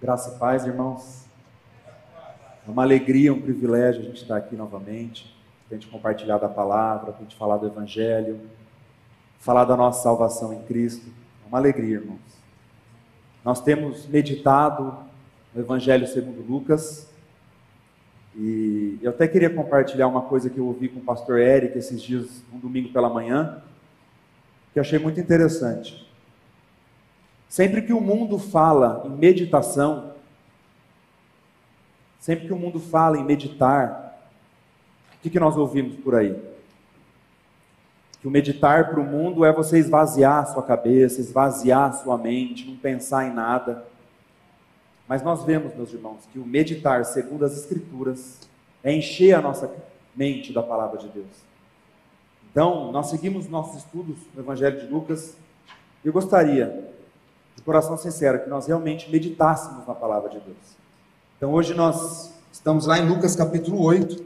Graça e paz, irmãos. É uma alegria, um privilégio a gente estar aqui novamente, a gente compartilhar da palavra, a gente falar do Evangelho, falar da nossa salvação em Cristo. É uma alegria, irmãos. Nós temos meditado no Evangelho segundo Lucas, e eu até queria compartilhar uma coisa que eu ouvi com o pastor Eric esses dias, um domingo pela manhã, que eu achei muito interessante. Sempre que o mundo fala em meditação, sempre que o mundo fala em meditar, o que, que nós ouvimos por aí? Que o meditar para o mundo é você esvaziar sua cabeça, esvaziar sua mente, não pensar em nada. Mas nós vemos, meus irmãos, que o meditar segundo as Escrituras é encher a nossa mente da palavra de Deus. Então, nós seguimos nossos estudos no Evangelho de Lucas. Eu gostaria de coração sincero, que nós realmente meditássemos na palavra de Deus. Então hoje nós estamos lá em Lucas capítulo 8.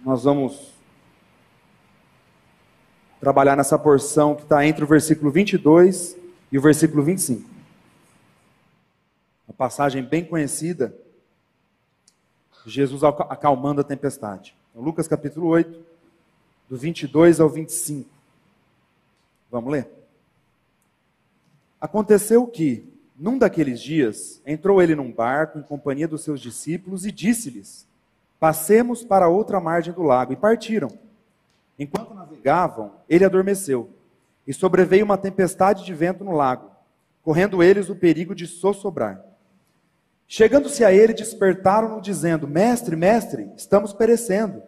Nós vamos trabalhar nessa porção que está entre o versículo 22 e o versículo 25. Uma passagem bem conhecida, Jesus acalmando a tempestade. Então, Lucas capítulo 8, do 22 ao 25. Vamos ler? Aconteceu que, num daqueles dias, entrou ele num barco em companhia dos seus discípulos e disse-lhes: Passemos para outra margem do lago. E partiram. Enquanto navegavam, ele adormeceu. E sobreveio uma tempestade de vento no lago, correndo eles o perigo de sossobrar. Chegando-se a ele, despertaram-no, dizendo: Mestre, mestre, estamos perecendo.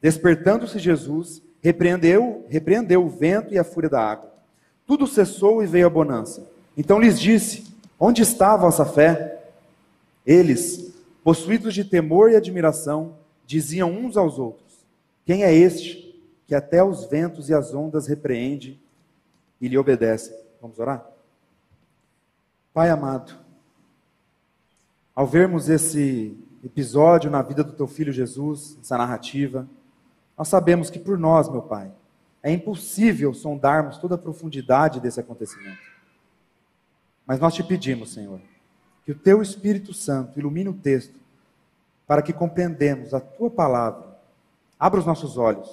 Despertando-se Jesus, repreendeu, repreendeu o vento e a fúria da água tudo cessou e veio a bonança. Então lhes disse: Onde está a vossa fé? Eles, possuídos de temor e admiração, diziam uns aos outros: Quem é este que até os ventos e as ondas repreende e lhe obedece? Vamos orar? Pai amado, ao vermos esse episódio na vida do teu filho Jesus, essa narrativa, nós sabemos que por nós, meu Pai, é impossível sondarmos toda a profundidade desse acontecimento. Mas nós te pedimos, Senhor, que o teu Espírito Santo ilumine o texto para que compreendamos a tua palavra. Abra os nossos olhos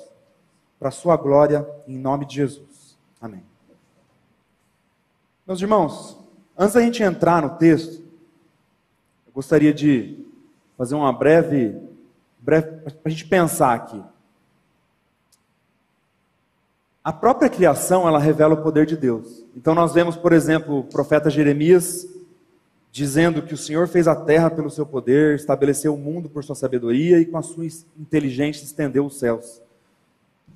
para a sua glória em nome de Jesus. Amém. Meus irmãos, antes da gente entrar no texto, eu gostaria de fazer uma breve, breve para a gente pensar aqui. A própria criação, ela revela o poder de Deus. Então nós vemos, por exemplo, o profeta Jeremias dizendo que o Senhor fez a terra pelo seu poder, estabeleceu o mundo por sua sabedoria e com a sua inteligência estendeu os céus.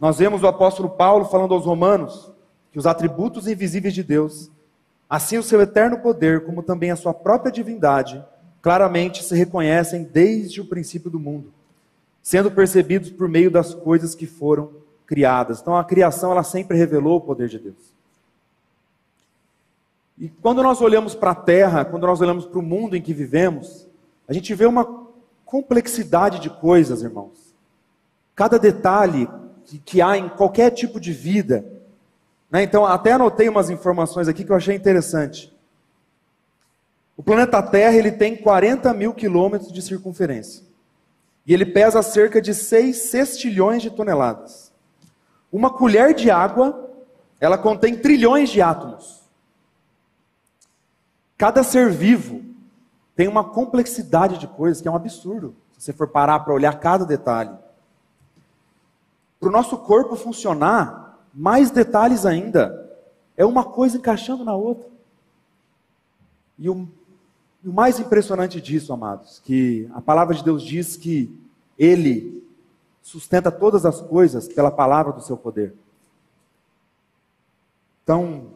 Nós vemos o apóstolo Paulo falando aos romanos que os atributos invisíveis de Deus, assim o seu eterno poder, como também a sua própria divindade, claramente se reconhecem desde o princípio do mundo, sendo percebidos por meio das coisas que foram criadas. Então a criação ela sempre revelou o poder de Deus. E quando nós olhamos para a terra, quando nós olhamos para o mundo em que vivemos, a gente vê uma complexidade de coisas, irmãos. Cada detalhe que, que há em qualquer tipo de vida. Né? Então, até anotei umas informações aqui que eu achei interessante. O planeta Terra ele tem 40 mil quilômetros de circunferência. E ele pesa cerca de 6 sextilhões de toneladas. Uma colher de água, ela contém trilhões de átomos. Cada ser vivo tem uma complexidade de coisas que é um absurdo, se você for parar para olhar cada detalhe. Para o nosso corpo funcionar, mais detalhes ainda. É uma coisa encaixando na outra. E o, o mais impressionante disso, amados, que a palavra de Deus diz que Ele sustenta todas as coisas pela palavra do seu poder. Então,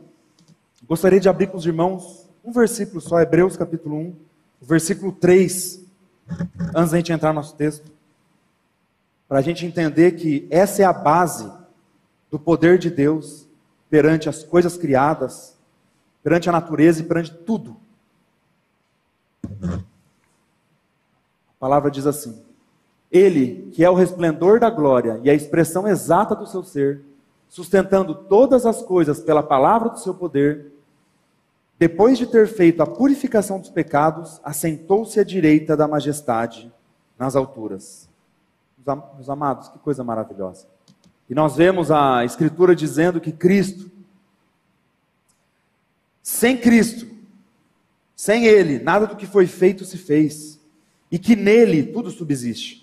gostaria de abrir com os irmãos um versículo só, Hebreus capítulo 1, versículo 3, antes da gente entrar no nosso texto, para a gente entender que essa é a base do poder de Deus perante as coisas criadas, perante a natureza e perante tudo. A palavra diz assim: ele, que é o resplendor da glória e a expressão exata do seu ser, sustentando todas as coisas pela palavra do seu poder, depois de ter feito a purificação dos pecados, assentou-se à direita da majestade nas alturas. Meus amados, que coisa maravilhosa. E nós vemos a Escritura dizendo que Cristo, sem Cristo, sem Ele, nada do que foi feito se fez. E que nele tudo subsiste.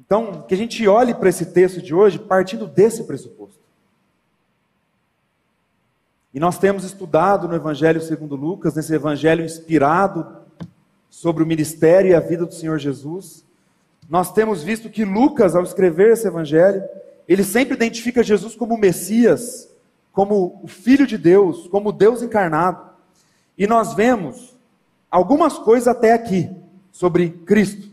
Então, que a gente olhe para esse texto de hoje partindo desse pressuposto. E nós temos estudado no Evangelho segundo Lucas, nesse evangelho inspirado sobre o ministério e a vida do Senhor Jesus. Nós temos visto que Lucas, ao escrever esse evangelho, ele sempre identifica Jesus como o Messias, como o Filho de Deus, como Deus encarnado. E nós vemos algumas coisas até aqui sobre Cristo.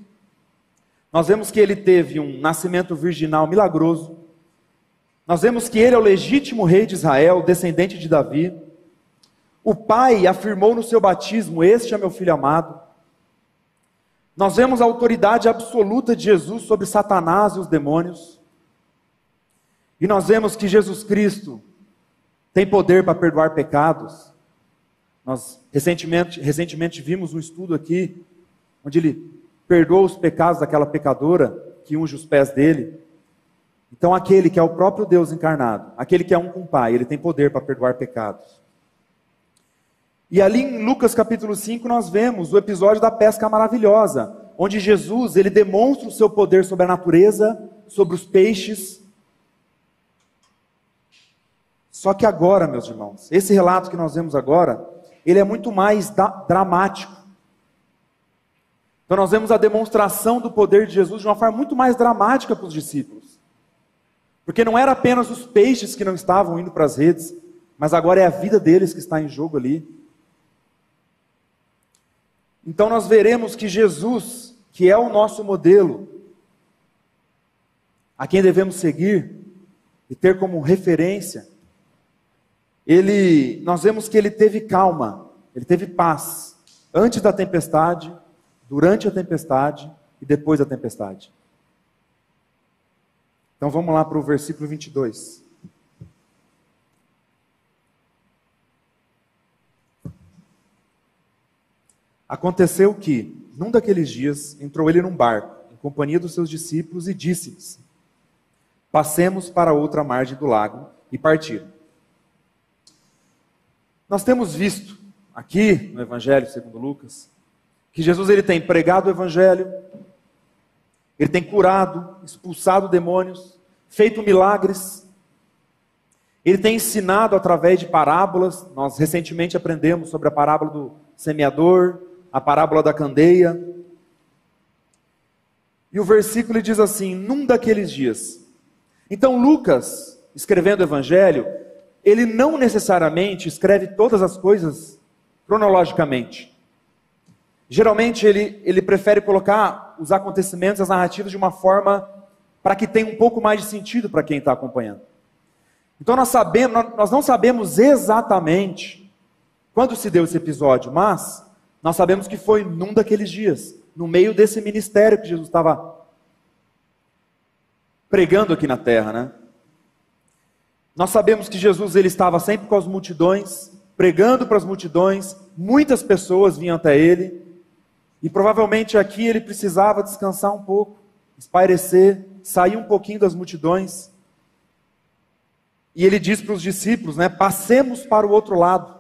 Nós vemos que ele teve um nascimento virginal milagroso. Nós vemos que ele é o legítimo rei de Israel, descendente de Davi. O pai afirmou no seu batismo: Este é meu filho amado. Nós vemos a autoridade absoluta de Jesus sobre Satanás e os demônios. E nós vemos que Jesus Cristo tem poder para perdoar pecados. Nós recentemente, recentemente vimos um estudo aqui, onde ele perdoou os pecados daquela pecadora que unge os pés dele. Então, aquele que é o próprio Deus encarnado, aquele que é um com o Pai, ele tem poder para perdoar pecados. E ali em Lucas capítulo 5 nós vemos o episódio da pesca maravilhosa, onde Jesus ele demonstra o seu poder sobre a natureza, sobre os peixes. Só que agora, meus irmãos, esse relato que nós vemos agora, ele é muito mais dramático. Então nós vemos a demonstração do poder de Jesus de uma forma muito mais dramática para os discípulos. Porque não era apenas os peixes que não estavam indo para as redes, mas agora é a vida deles que está em jogo ali. Então nós veremos que Jesus, que é o nosso modelo, a quem devemos seguir e ter como referência, ele, nós vemos que ele teve calma, ele teve paz antes da tempestade, durante a tempestade e depois da tempestade. Então vamos lá para o versículo 22. Aconteceu que, num daqueles dias, entrou ele num barco, em companhia dos seus discípulos, e disse-lhes: Passemos para outra margem do lago, e partiram. Nós temos visto aqui no Evangelho segundo Lucas que Jesus ele tem pregado o evangelho, ele tem curado, expulsado demônios, feito milagres. Ele tem ensinado através de parábolas. Nós recentemente aprendemos sobre a parábola do semeador, a parábola da candeia. E o versículo diz assim: num daqueles dias. Então, Lucas, escrevendo o evangelho, ele não necessariamente escreve todas as coisas cronologicamente. Geralmente ele, ele prefere colocar os acontecimentos, as narrativas de uma forma para que tenha um pouco mais de sentido para quem está acompanhando. Então nós sabemos, nós não sabemos exatamente quando se deu esse episódio, mas nós sabemos que foi num daqueles dias, no meio desse ministério que Jesus estava pregando aqui na terra, né? Nós sabemos que Jesus ele estava sempre com as multidões, pregando para as multidões, muitas pessoas vinham até ele, e provavelmente aqui ele precisava descansar um pouco, espairecer, sair um pouquinho das multidões. E ele diz para os discípulos, né, passemos para o outro lado.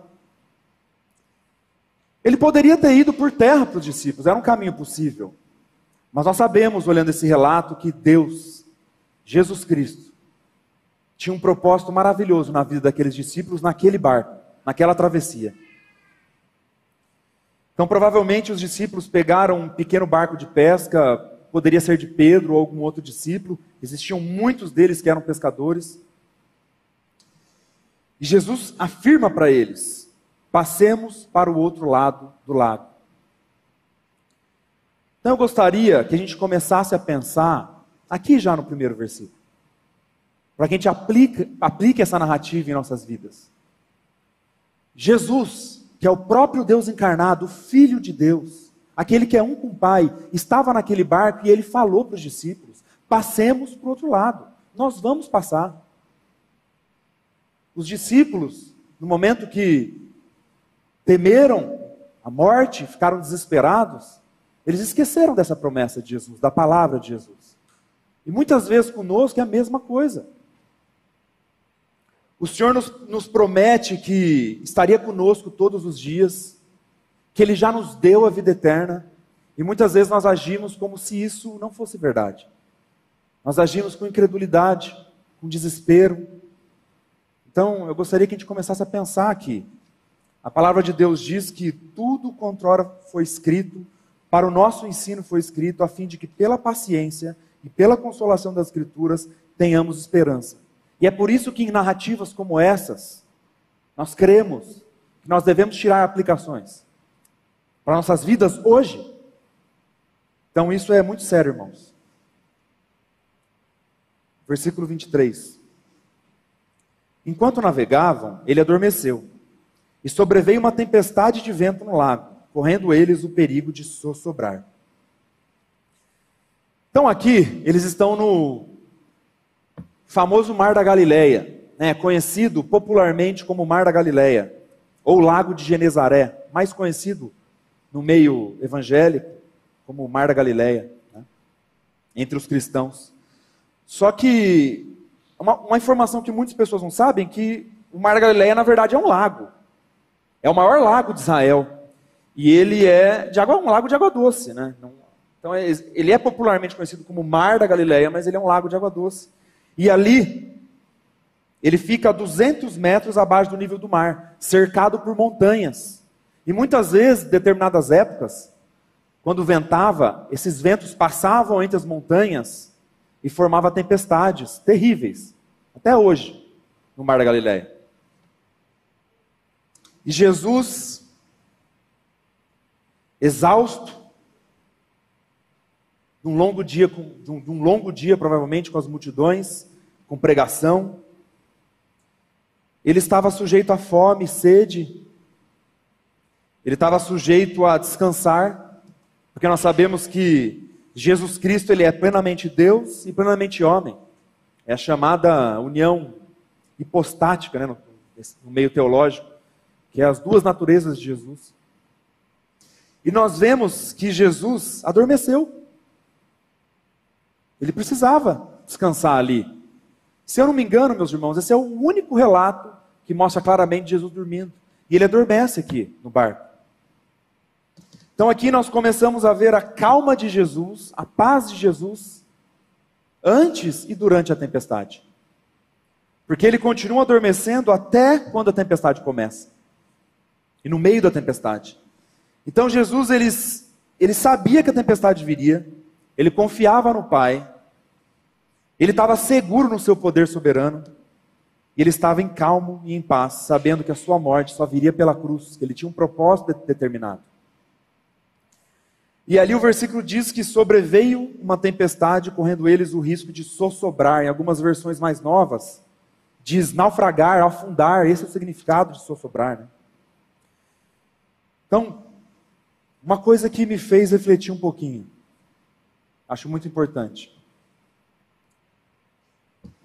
Ele poderia ter ido por terra para os discípulos, era um caminho possível. Mas nós sabemos, olhando esse relato, que Deus, Jesus Cristo, tinha um propósito maravilhoso na vida daqueles discípulos naquele barco, naquela travessia. Então, provavelmente, os discípulos pegaram um pequeno barco de pesca, poderia ser de Pedro ou algum outro discípulo, existiam muitos deles que eram pescadores. E Jesus afirma para eles: passemos para o outro lado do lago. Então, eu gostaria que a gente começasse a pensar, aqui já no primeiro versículo, para que a gente aplique, aplique essa narrativa em nossas vidas. Jesus que é o próprio Deus encarnado, o Filho de Deus, aquele que é um com o Pai, estava naquele barco e ele falou para os discípulos: passemos para o outro lado, nós vamos passar. Os discípulos, no momento que temeram a morte, ficaram desesperados, eles esqueceram dessa promessa de Jesus, da palavra de Jesus. E muitas vezes conosco é a mesma coisa. O Senhor nos, nos, promete que estaria conosco todos os dias, que Ele já nos deu a vida eterna, e muitas vezes nós agimos como se isso não fosse verdade. Nós agimos com incredulidade, com desespero. Então, eu gostaria que a gente começasse a pensar aqui. A palavra de Deus diz que tudo quanto ora foi escrito, para o nosso ensino foi escrito, a fim de que pela paciência e pela consolação das Escrituras tenhamos esperança. E é por isso que em narrativas como essas, nós cremos que nós devemos tirar aplicações para nossas vidas hoje. Então isso é muito sério, irmãos. Versículo 23. Enquanto navegavam, ele adormeceu. E sobreveio uma tempestade de vento no lago, correndo eles o perigo de sossobrar. Então aqui, eles estão no famoso Mar da Galileia, né, conhecido popularmente como Mar da Galileia, ou Lago de Genezaré, mais conhecido no meio evangélico como Mar da Galileia, né, entre os cristãos. Só que uma, uma, informação que muitas pessoas não sabem que o Mar da Galileia na verdade é um lago, é o maior lago de Israel e ele é de água, um lago de água doce, né? Então é, ele é popularmente conhecido como Mar da Galileia, mas ele é um lago de água doce. E ali, ele fica a 200 metros abaixo do nível do mar, cercado por montanhas. E muitas vezes, em determinadas épocas, quando ventava, esses ventos passavam entre as montanhas e formavam tempestades terríveis, até hoje, no Mar da Galileia. E Jesus, exausto, de um longo dia, de um, de um longo dia provavelmente com as multidões, com pregação. Ele estava sujeito a fome, sede. Ele estava sujeito a descansar, porque nós sabemos que Jesus Cristo ele é plenamente Deus e plenamente homem. É a chamada união hipostática, né, no, no meio teológico, que é as duas naturezas de Jesus. E nós vemos que Jesus adormeceu. Ele precisava descansar ali. Se eu não me engano, meus irmãos, esse é o único relato que mostra claramente Jesus dormindo. E ele adormece aqui no barco. Então aqui nós começamos a ver a calma de Jesus, a paz de Jesus, antes e durante a tempestade. Porque ele continua adormecendo até quando a tempestade começa. E no meio da tempestade. Então Jesus, ele, ele sabia que a tempestade viria, ele confiava no Pai, ele estava seguro no seu poder soberano, e ele estava em calmo e em paz, sabendo que a sua morte só viria pela cruz, que ele tinha um propósito determinado. E ali o versículo diz que sobreveio uma tempestade, correndo eles o risco de sossobrar. Em algumas versões mais novas, diz naufragar, afundar. Esse é o significado de sossobrar. Né? Então, uma coisa que me fez refletir um pouquinho. Acho muito importante.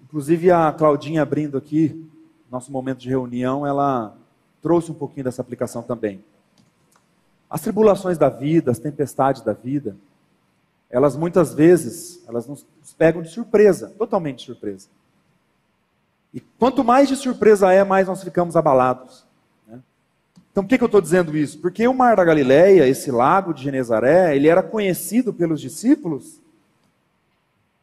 Inclusive a Claudinha abrindo aqui, nosso momento de reunião, ela trouxe um pouquinho dessa aplicação também. As tribulações da vida, as tempestades da vida, elas muitas vezes, elas nos pegam de surpresa, totalmente de surpresa. E quanto mais de surpresa é, mais nós ficamos abalados. Então, por que, que eu estou dizendo isso? Porque o Mar da Galileia, esse lago de Genezaré, ele era conhecido pelos discípulos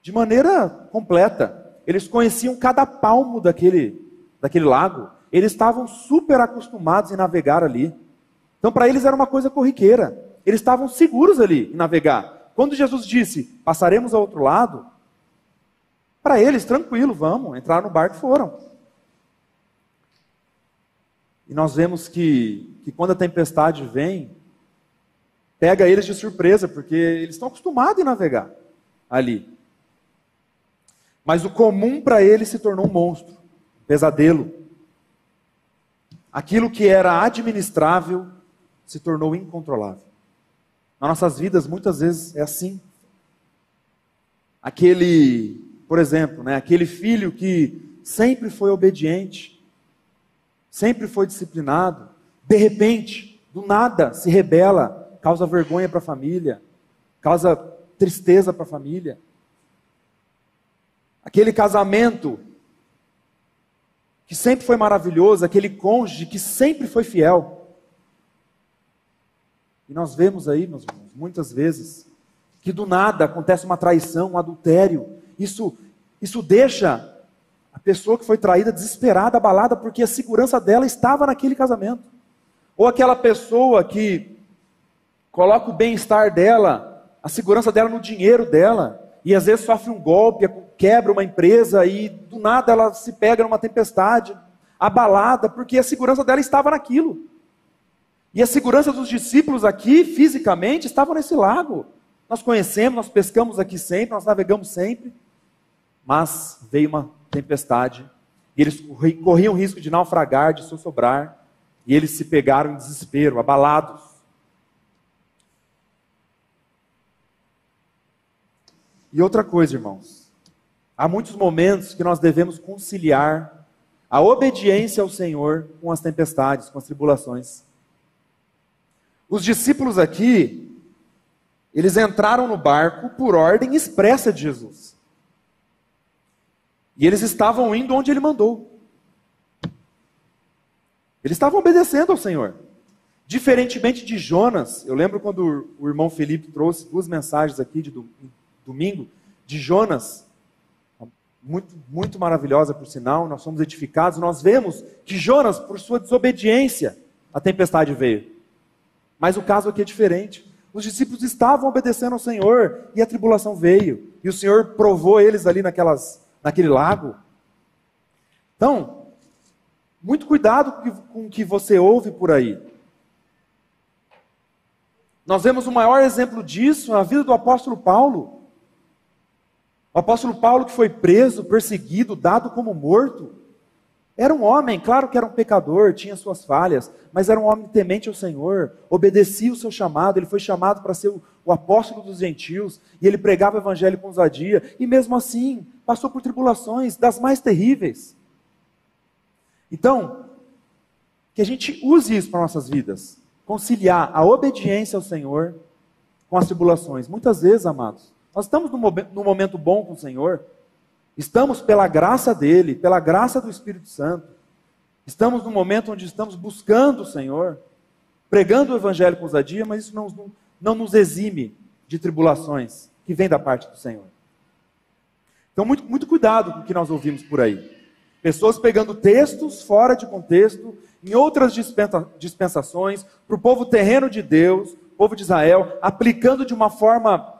de maneira completa. Eles conheciam cada palmo daquele, daquele lago. Eles estavam super acostumados em navegar ali. Então, para eles era uma coisa corriqueira. Eles estavam seguros ali em navegar. Quando Jesus disse, passaremos ao outro lado, para eles, tranquilo, vamos, entraram no barco e foram. E nós vemos que, que quando a tempestade vem, pega eles de surpresa, porque eles estão acostumados a navegar ali. Mas o comum para eles se tornou um monstro, um pesadelo. Aquilo que era administrável se tornou incontrolável. Nas nossas vidas, muitas vezes é assim. Aquele, por exemplo, né, aquele filho que sempre foi obediente, sempre foi disciplinado, de repente, do nada se rebela, causa vergonha para a família, causa tristeza para a família. Aquele casamento que sempre foi maravilhoso, aquele cônjuge que sempre foi fiel. E nós vemos aí, meus irmãos, muitas vezes, que do nada acontece uma traição, um adultério. Isso, isso deixa pessoa que foi traída desesperada, abalada, porque a segurança dela estava naquele casamento. Ou aquela pessoa que coloca o bem-estar dela, a segurança dela no dinheiro dela, e às vezes sofre um golpe, quebra uma empresa e do nada ela se pega numa tempestade, abalada, porque a segurança dela estava naquilo. E a segurança dos discípulos aqui, fisicamente, estavam nesse lago. Nós conhecemos, nós pescamos aqui sempre, nós navegamos sempre, mas veio uma tempestade, e eles corriam risco de naufragar, de sossobrar, e eles se pegaram em desespero, abalados. E outra coisa, irmãos, há muitos momentos que nós devemos conciliar a obediência ao Senhor com as tempestades, com as tribulações. Os discípulos aqui, eles entraram no barco por ordem expressa de Jesus. E eles estavam indo onde ele mandou. Eles estavam obedecendo ao Senhor. Diferentemente de Jonas, eu lembro quando o irmão Felipe trouxe duas mensagens aqui de domingo, de Jonas, muito, muito maravilhosa por sinal, nós somos edificados, nós vemos que Jonas, por sua desobediência, a tempestade veio. Mas o caso aqui é diferente. Os discípulos estavam obedecendo ao Senhor e a tribulação veio. E o Senhor provou eles ali naquelas naquele lago. Então, muito cuidado com o que você ouve por aí. Nós vemos o maior exemplo disso na vida do apóstolo Paulo. O apóstolo Paulo, que foi preso, perseguido, dado como morto, era um homem, claro que era um pecador, tinha suas falhas, mas era um homem temente ao Senhor, obedecia o seu chamado, ele foi chamado para ser o, o apóstolo dos gentios, e ele pregava o evangelho com ousadia, e mesmo assim, passou por tribulações das mais terríveis. Então, que a gente use isso para nossas vidas, conciliar a obediência ao Senhor com as tribulações. Muitas vezes, amados, nós estamos num momento bom com o Senhor, estamos pela graça dele, pela graça do Espírito Santo, estamos num momento onde estamos buscando o Senhor, pregando o Evangelho com ousadia, mas isso não, não, nos exime de tribulações que vêm da parte do Senhor. Então, muito, muito cuidado com o que nós ouvimos por aí. Pessoas pegando textos fora de contexto, em outras dispensações, para o povo terreno de Deus, povo de Israel, aplicando de uma forma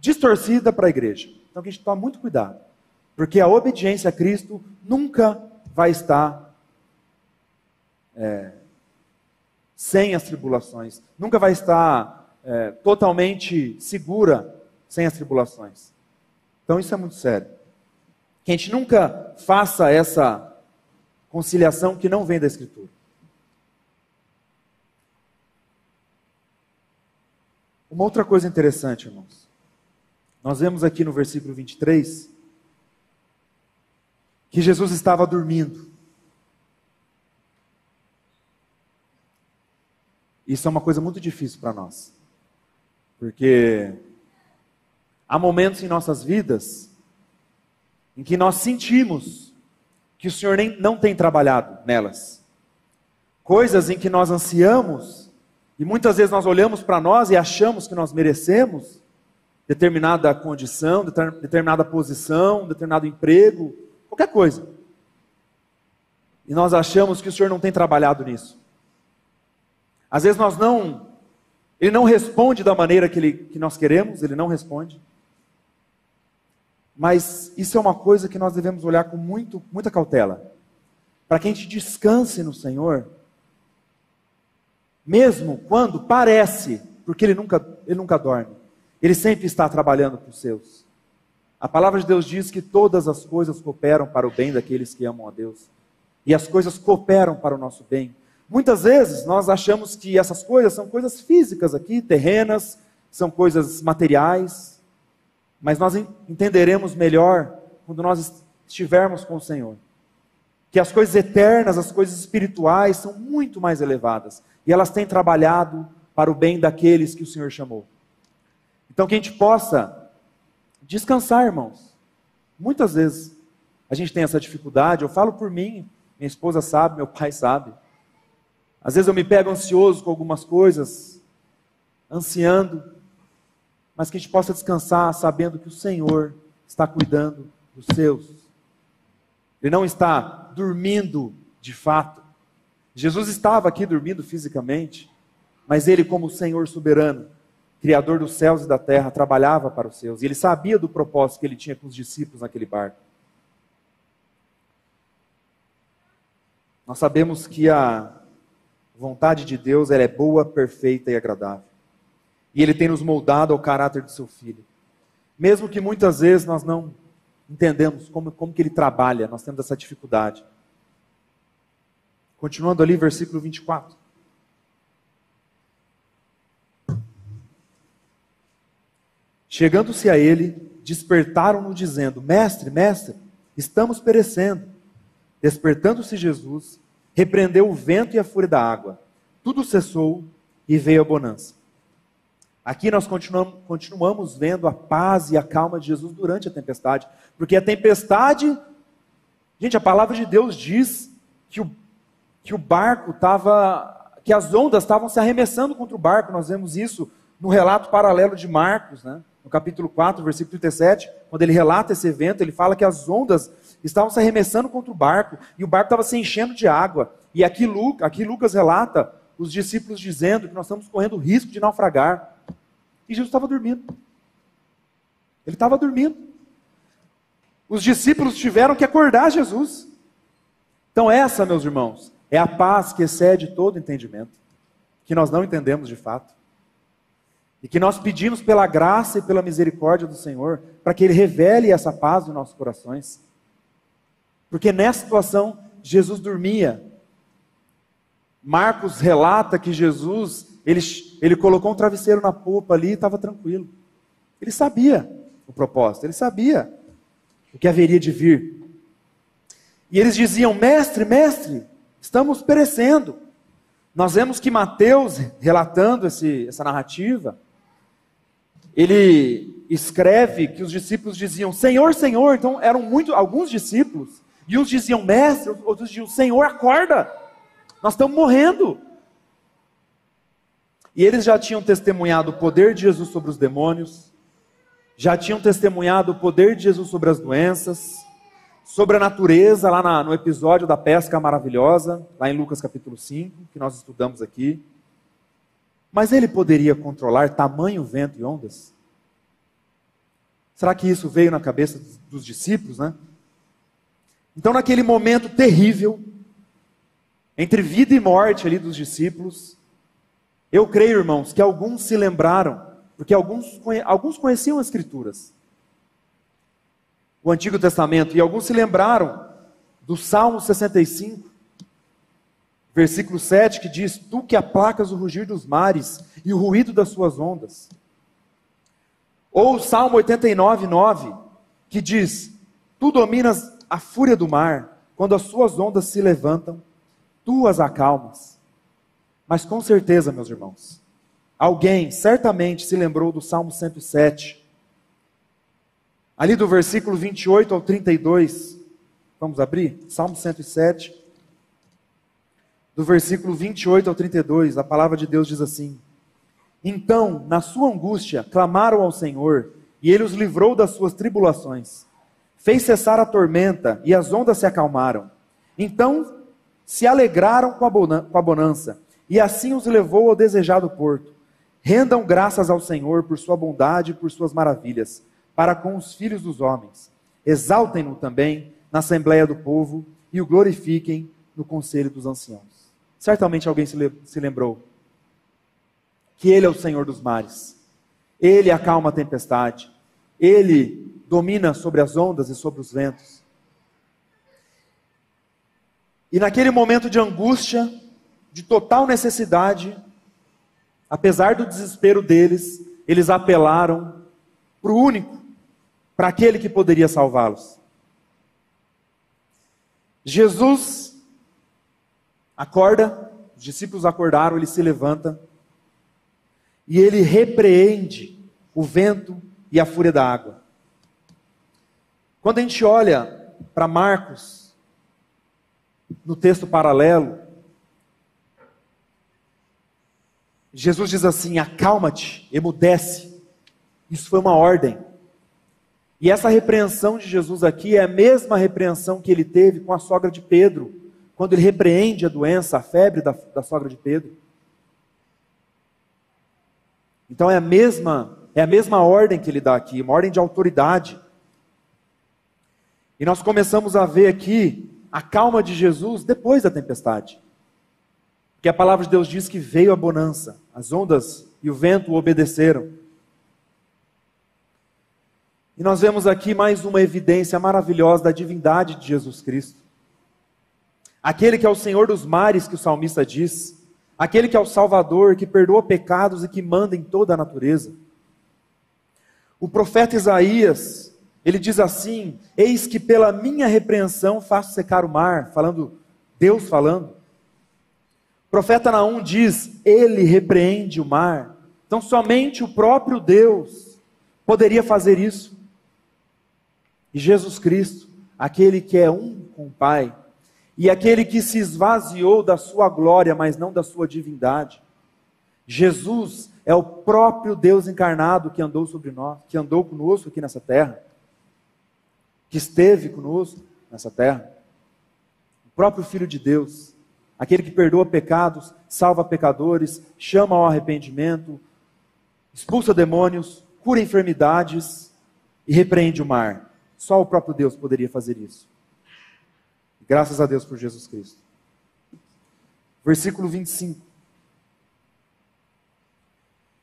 distorcida para a igreja. Então, a gente toma muito cuidado, porque a obediência a Cristo nunca vai estar é, sem as tribulações, nunca vai estar é, totalmente segura sem as tribulações. Então isso é muito sério. Que a gente nunca faça essa conciliação que não vem da Escritura. Uma outra coisa interessante, irmãos. Nós vemos aqui no versículo 23 que Jesus estava dormindo. Isso é uma coisa muito difícil para nós. Porque Há momentos em nossas vidas em que nós sentimos que o Senhor nem, não tem trabalhado nelas. Coisas em que nós ansiamos e muitas vezes nós olhamos para nós e achamos que nós merecemos determinada condição, determinada posição, determinado emprego, qualquer coisa. E nós achamos que o Senhor não tem trabalhado nisso. Às vezes nós não, Ele não responde da maneira que, ele, que nós queremos, Ele não responde. Mas isso é uma coisa que nós devemos olhar com muito, muita cautela. Para que a gente descanse no Senhor, mesmo quando parece, porque Ele nunca, ele nunca dorme, Ele sempre está trabalhando para os seus. A palavra de Deus diz que todas as coisas cooperam para o bem daqueles que amam a Deus. E as coisas cooperam para o nosso bem. Muitas vezes nós achamos que essas coisas são coisas físicas aqui, terrenas, são coisas materiais, mas nós entenderemos melhor quando nós estivermos com o Senhor. Que as coisas eternas, as coisas espirituais são muito mais elevadas. e elas têm trabalhado para o bem daqueles que o Senhor chamou. Então, que a gente possa descansar, irmãos. Muitas vezes a gente tem essa dificuldade, eu falo por mim, minha esposa sabe, meu pai sabe. Às vezes eu me pego ansioso com algumas coisas, ansiando, mas que a gente possa descansar sabendo que o Senhor está cuidando dos seus. Ele não está dormindo de fato. Jesus estava aqui dormindo fisicamente, mas ele, como Senhor soberano, Criador dos céus e da terra, trabalhava para os seus. E ele sabia do propósito que ele tinha com os discípulos naquele barco. Nós sabemos que a vontade de Deus ela é boa, perfeita e agradável. E Ele tem nos moldado ao caráter do Seu Filho. Mesmo que muitas vezes nós não entendemos como, como que Ele trabalha, nós temos essa dificuldade. Continuando ali, versículo 24. Chegando-se a ele, despertaram-no, dizendo: Mestre, mestre, estamos perecendo. Despertando-se Jesus, repreendeu o vento e a fúria da água. Tudo cessou e veio a bonança. Aqui nós continuamos, continuamos vendo a paz e a calma de Jesus durante a tempestade, porque a tempestade, gente, a palavra de Deus diz que o, que o barco estava, que as ondas estavam se arremessando contra o barco, nós vemos isso no relato paralelo de Marcos, né? no capítulo 4, versículo 37, quando ele relata esse evento, ele fala que as ondas estavam se arremessando contra o barco, e o barco estava se enchendo de água. E aqui, aqui Lucas relata os discípulos dizendo que nós estamos correndo o risco de naufragar. E Jesus estava dormindo. Ele estava dormindo. Os discípulos tiveram que acordar Jesus. Então, essa, meus irmãos, é a paz que excede todo entendimento, que nós não entendemos de fato. E que nós pedimos pela graça e pela misericórdia do Senhor, para que Ele revele essa paz nos nossos corações. Porque nessa situação, Jesus dormia. Marcos relata que Jesus, ele, ele colocou um travesseiro na polpa ali e estava tranquilo. Ele sabia o propósito, ele sabia o que haveria de vir. E eles diziam: Mestre, mestre, estamos perecendo. Nós vemos que Mateus, relatando esse, essa narrativa, ele escreve que os discípulos diziam: Senhor, Senhor. Então eram muito, alguns discípulos e uns diziam, mestre, outros diziam, Senhor, acorda, nós estamos morrendo. E eles já tinham testemunhado o poder de Jesus sobre os demônios, já tinham testemunhado o poder de Jesus sobre as doenças, sobre a natureza, lá na, no episódio da pesca maravilhosa, lá em Lucas capítulo 5, que nós estudamos aqui. Mas ele poderia controlar tamanho vento e ondas? Será que isso veio na cabeça dos discípulos, né? Então, naquele momento terrível, entre vida e morte ali dos discípulos, eu creio, irmãos, que alguns se lembraram, porque alguns, alguns conheciam as Escrituras, o Antigo Testamento, e alguns se lembraram do Salmo 65, versículo 7, que diz: Tu que aplacas o rugir dos mares e o ruído das suas ondas. Ou o Salmo 89, 9, que diz: Tu dominas a fúria do mar, quando as suas ondas se levantam, tu as acalmas. Mas com certeza, meus irmãos, alguém certamente se lembrou do Salmo 107, ali do versículo 28 ao 32. Vamos abrir? Salmo 107, do versículo 28 ao 32, a palavra de Deus diz assim: Então, na sua angústia, clamaram ao Senhor, e ele os livrou das suas tribulações fez cessar a tormenta e as ondas se acalmaram. Então se alegraram com a bonança, e assim os levou ao desejado porto. Rendam graças ao Senhor por sua bondade e por suas maravilhas, para com os filhos dos homens. Exaltem-no também na assembleia do povo e o glorifiquem no conselho dos anciãos. Certamente alguém se lembrou que Ele é o Senhor dos mares, Ele acalma a tempestade, Ele domina sobre as ondas e sobre os ventos. E naquele momento de angústia, de total necessidade, apesar do desespero deles, eles apelaram para o único, para aquele que poderia salvá-los. Jesus acorda, Os discípulos acordaram, ele se levanta e ele repreende o vento e a fúria da água. Quando a gente olha para Marcos, no texto paralelo, Jesus diz assim: acalma-te, emudece. Isso foi uma ordem. E essa repreensão de Jesus aqui é a mesma repreensão que ele teve com a sogra de Pedro, quando ele repreende a doença, a febre da, da sogra de Pedro. Então é a mesma, é a mesma ordem que ele dá aqui, uma ordem de autoridade. E nós começamos a ver aqui a calma de Jesus depois da tempestade. Porque a palavra de Deus diz que veio a bonança, as ondas e o vento obedeceram. E nós vemos aqui mais uma evidência maravilhosa da divindade de Jesus Cristo. Aquele que é o Senhor dos mares, que o salmista diz, aquele que é o Salvador, que perdoa pecados e que manda em toda a natureza. O profeta Isaías, ele diz assim: Eis que pela minha repreensão faço secar o mar, falando, Deus falando. Profeta Naum diz: Ele repreende o mar. Então, somente o próprio Deus poderia fazer isso. E Jesus Cristo, aquele que é um com o Pai, e aquele que se esvaziou da sua glória, mas não da sua divindade. Jesus é o próprio Deus encarnado que andou sobre nós, que andou conosco aqui nessa terra, que esteve conosco nessa terra. O próprio Filho de Deus, aquele que perdoa pecados, salva pecadores, chama ao arrependimento, expulsa demônios, cura enfermidades e repreende o mar. Só o próprio Deus poderia fazer isso. Graças a Deus por Jesus Cristo. Versículo 25.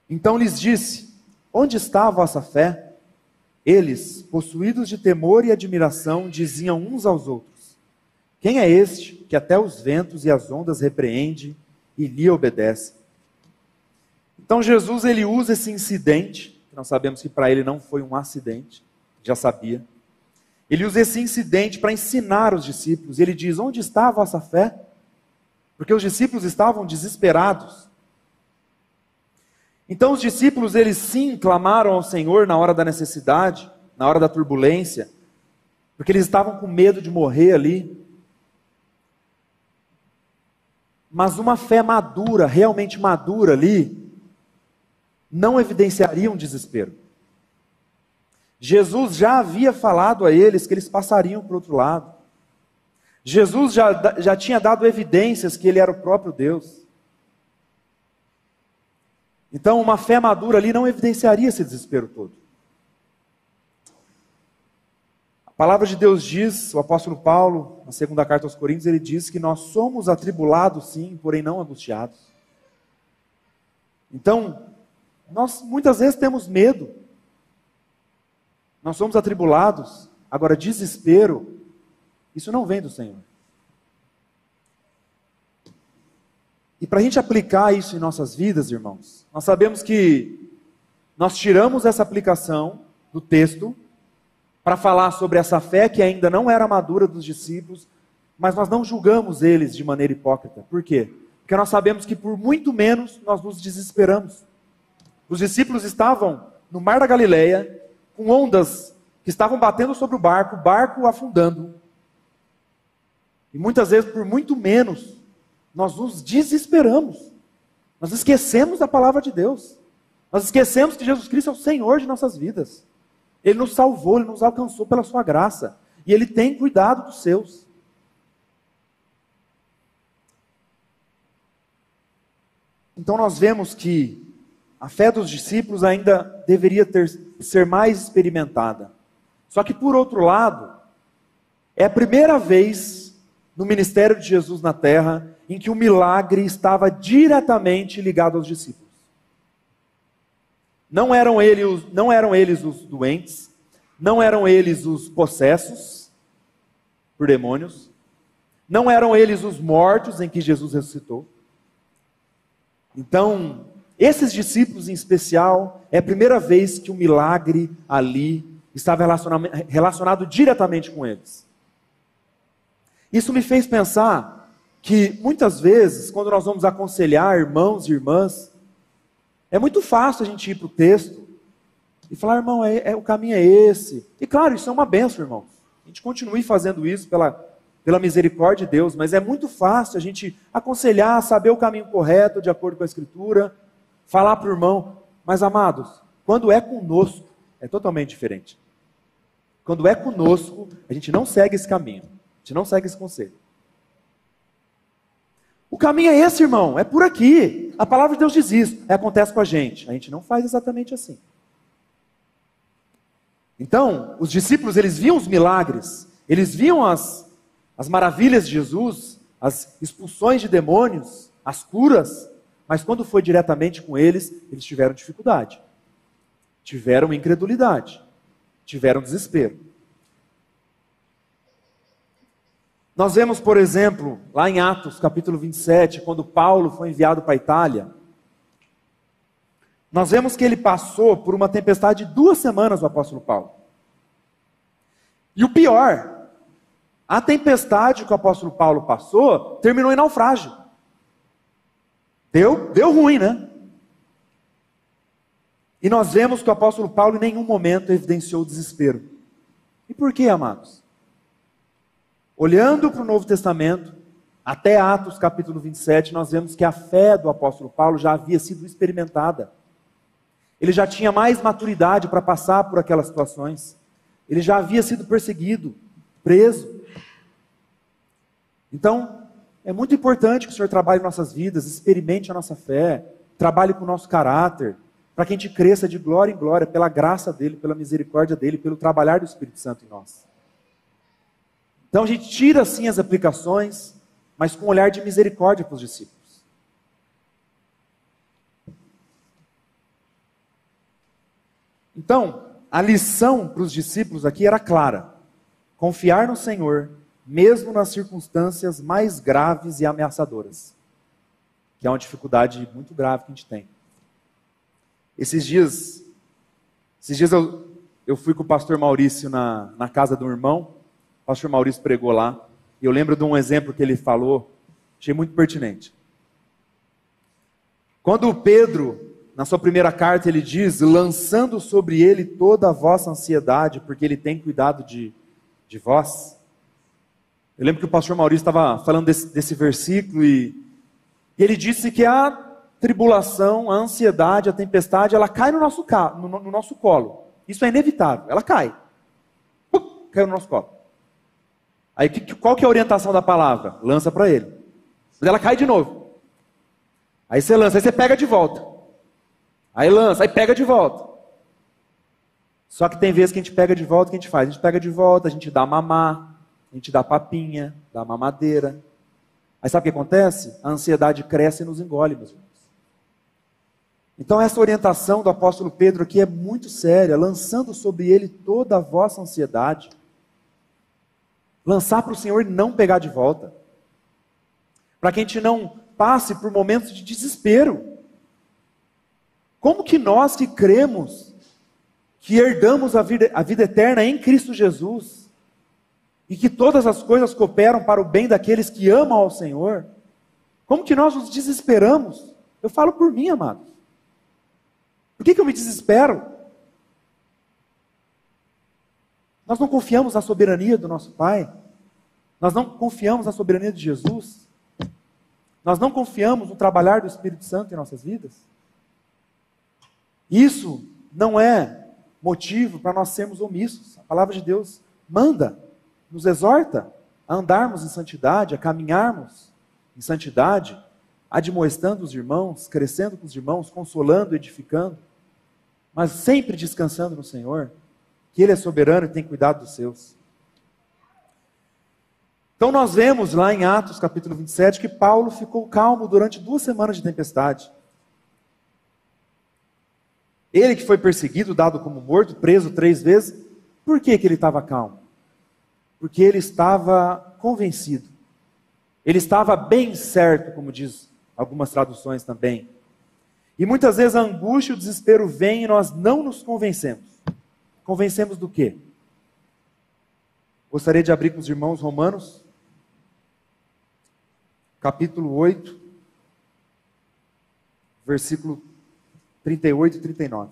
Então lhes disse: Onde está a vossa fé? Eles, possuídos de temor e admiração, diziam uns aos outros: Quem é este que até os ventos e as ondas repreende e lhe obedece? Então Jesus ele usa esse incidente, que nós sabemos que para ele não foi um acidente, já sabia. Ele usa esse incidente para ensinar os discípulos. Ele diz: Onde está a vossa fé? Porque os discípulos estavam desesperados. Então os discípulos, eles sim clamaram ao Senhor na hora da necessidade, na hora da turbulência, porque eles estavam com medo de morrer ali. Mas uma fé madura, realmente madura ali, não evidenciaria um desespero. Jesus já havia falado a eles que eles passariam para o outro lado. Jesus já, já tinha dado evidências que ele era o próprio Deus. Então, uma fé madura ali não evidenciaria esse desespero todo. A palavra de Deus diz, o apóstolo Paulo, na segunda carta aos Coríntios, ele diz que nós somos atribulados, sim, porém não angustiados. Então, nós muitas vezes temos medo. Nós somos atribulados. Agora, desespero, isso não vem do Senhor. E para a gente aplicar isso em nossas vidas, irmãos, nós sabemos que nós tiramos essa aplicação do texto para falar sobre essa fé que ainda não era madura dos discípulos, mas nós não julgamos eles de maneira hipócrita. Por quê? Porque nós sabemos que por muito menos nós nos desesperamos. Os discípulos estavam no mar da Galileia, com ondas que estavam batendo sobre o barco, o barco afundando. E muitas vezes, por muito menos, nós nos desesperamos. Nós esquecemos da palavra de Deus. Nós esquecemos que Jesus Cristo é o Senhor de nossas vidas. Ele nos salvou, ele nos alcançou pela sua graça. E ele tem cuidado dos seus. Então nós vemos que a fé dos discípulos ainda deveria ter, ser mais experimentada. Só que, por outro lado, é a primeira vez no ministério de Jesus na terra em que o milagre estava diretamente ligado aos discípulos. Não eram, eles, não eram eles os doentes, não eram eles os possessos por demônios, não eram eles os mortos em que Jesus ressuscitou. Então, esses discípulos em especial, é a primeira vez que o milagre ali estava relacionado, diretamente com eles. Isso me fez pensar que muitas vezes, quando nós vamos aconselhar irmãos e irmãs, é muito fácil a gente ir para o texto e falar, irmão, é, é, o caminho é esse. E claro, isso é uma benção, irmãos. A gente continue fazendo isso pela, pela misericórdia de Deus, mas é muito fácil a gente aconselhar, saber o caminho correto de acordo com a Escritura, falar para o irmão. Mas, amados, quando é conosco, é totalmente diferente. Quando é conosco, a gente não segue esse caminho, a gente não segue esse conselho. O caminho é esse, irmão, é por aqui. A palavra de Deus diz isso, é, acontece com a gente. A gente não faz exatamente assim. Então, os discípulos, eles viam os milagres, eles viam as, as maravilhas de Jesus, as expulsões de demônios, as curas, mas quando foi diretamente com eles, eles tiveram dificuldade, tiveram incredulidade, tiveram desespero. Nós vemos, por exemplo, lá em Atos, capítulo 27, quando Paulo foi enviado para a Itália, nós vemos que ele passou por uma tempestade de duas semanas, o apóstolo Paulo. E o pior, a tempestade que o apóstolo Paulo passou terminou em naufrágio. Deu, deu ruim, né? E nós vemos que o apóstolo Paulo em nenhum momento evidenciou desespero. E por que, amados? Olhando para o Novo Testamento, até Atos capítulo 27, nós vemos que a fé do apóstolo Paulo já havia sido experimentada. Ele já tinha mais maturidade para passar por aquelas situações. Ele já havia sido perseguido, preso. Então, é muito importante que o Senhor trabalhe nossas vidas, experimente a nossa fé, trabalhe com o nosso caráter, para que a gente cresça de glória em glória pela graça dele, pela misericórdia dele, pelo trabalhar do Espírito Santo em nós. Então a gente tira assim as aplicações, mas com um olhar de misericórdia para os discípulos. Então, a lição para os discípulos aqui era clara: confiar no Senhor, mesmo nas circunstâncias mais graves e ameaçadoras, que é uma dificuldade muito grave que a gente tem. Esses dias, esses dias eu, eu fui com o pastor Maurício na, na casa um irmão, o pastor Maurício pregou lá, e eu lembro de um exemplo que ele falou, achei muito pertinente. Quando Pedro na sua primeira carta, ele diz: lançando sobre ele toda a vossa ansiedade, porque ele tem cuidado de, de vós. Eu lembro que o pastor Maurício estava falando desse, desse versículo e, e, ele disse que a tribulação, a ansiedade, a tempestade, ela cai no nosso, no, no nosso colo. Isso é inevitável, ela cai. Pum, caiu no nosso colo. Aí qual que é a orientação da palavra? Lança para ele. Mas ela cai de novo. Aí você lança, aí você pega de volta. Aí lança, aí pega de volta. Só que tem vezes que a gente pega de volta, o que a gente faz? A gente pega de volta, a gente dá mamar, a gente dá papinha, dá mamadeira. Aí sabe o que acontece? A ansiedade cresce e nos engole, meus irmãos. Então essa orientação do apóstolo Pedro aqui é muito séria, lançando sobre ele toda a vossa ansiedade. Lançar para o Senhor e não pegar de volta. Para que a gente não passe por momentos de desespero. Como que nós que cremos, que herdamos a vida, a vida eterna em Cristo Jesus, e que todas as coisas cooperam para o bem daqueles que amam ao Senhor, como que nós nos desesperamos? Eu falo por mim, amados. Por que, que eu me desespero? Nós não confiamos na soberania do nosso Pai. Nós não confiamos na soberania de Jesus. Nós não confiamos no trabalhar do Espírito Santo em nossas vidas. Isso não é motivo para nós sermos omissos. A palavra de Deus manda, nos exorta a andarmos em santidade, a caminharmos em santidade, admoestando os irmãos, crescendo com os irmãos, consolando, edificando, mas sempre descansando no Senhor, que Ele é soberano e tem cuidado dos seus. Então nós vemos lá em Atos capítulo 27 que Paulo ficou calmo durante duas semanas de tempestade. Ele que foi perseguido, dado como morto, preso três vezes, por que, que ele estava calmo? Porque ele estava convencido. Ele estava bem certo, como diz algumas traduções também. E muitas vezes a angústia e o desespero vêm e nós não nos convencemos. Convencemos do quê? Gostaria de abrir com os irmãos romanos. capítulo 8, versículo 38 e 39.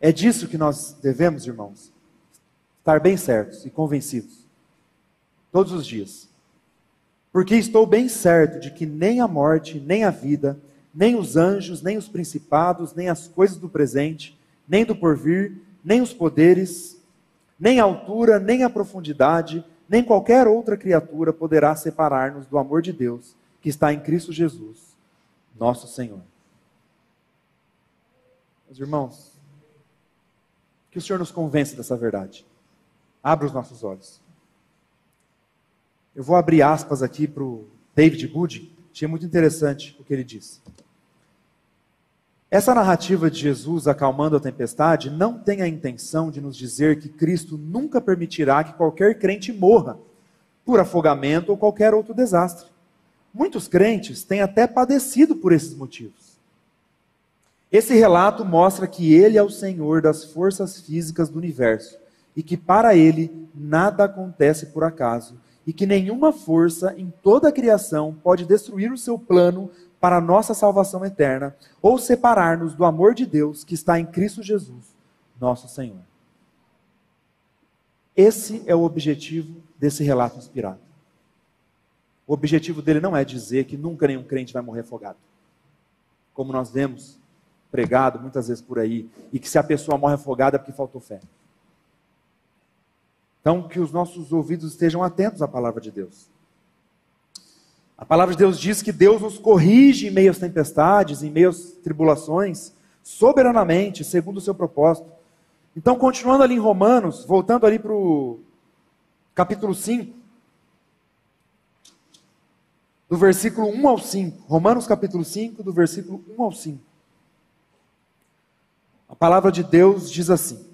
É disso que nós devemos, irmãos, estar bem certos e convencidos, todos os dias. Porque estou bem certo de que nem a morte, nem a vida, nem os anjos, nem os principados, nem as coisas do presente, nem do porvir, nem os poderes, nem a altura, nem a profundidade, nem qualquer outra criatura poderá separar-nos do amor de Deus que está em Cristo Jesus, nosso Senhor. Meus irmãos, que o Senhor nos convença dessa verdade. Abra os nossos olhos. Eu vou abrir aspas aqui para o David Gooding. Achei muito interessante o que ele disse. Essa narrativa de Jesus acalmando a tempestade não tem a intenção de nos dizer que Cristo nunca permitirá que qualquer crente morra por afogamento ou qualquer outro desastre. Muitos crentes têm até padecido por esses motivos. Esse relato mostra que ele é o Senhor das forças físicas do universo e que para ele nada acontece por acaso e que nenhuma força em toda a criação pode destruir o seu plano para a nossa salvação eterna ou separar-nos do amor de Deus que está em Cristo Jesus, nosso Senhor. Esse é o objetivo desse relato inspirado. O objetivo dele não é dizer que nunca nenhum crente vai morrer afogado. Como nós vemos pregado muitas vezes por aí, e que se a pessoa morre afogada é porque faltou fé. Então, que os nossos ouvidos estejam atentos à palavra de Deus. A palavra de Deus diz que Deus nos corrige em meio às tempestades, em meio às tribulações, soberanamente, segundo o seu propósito. Então, continuando ali em Romanos, voltando ali para o capítulo 5, do versículo 1 ao 5. Romanos capítulo 5, do versículo 1 ao 5. A palavra de Deus diz assim: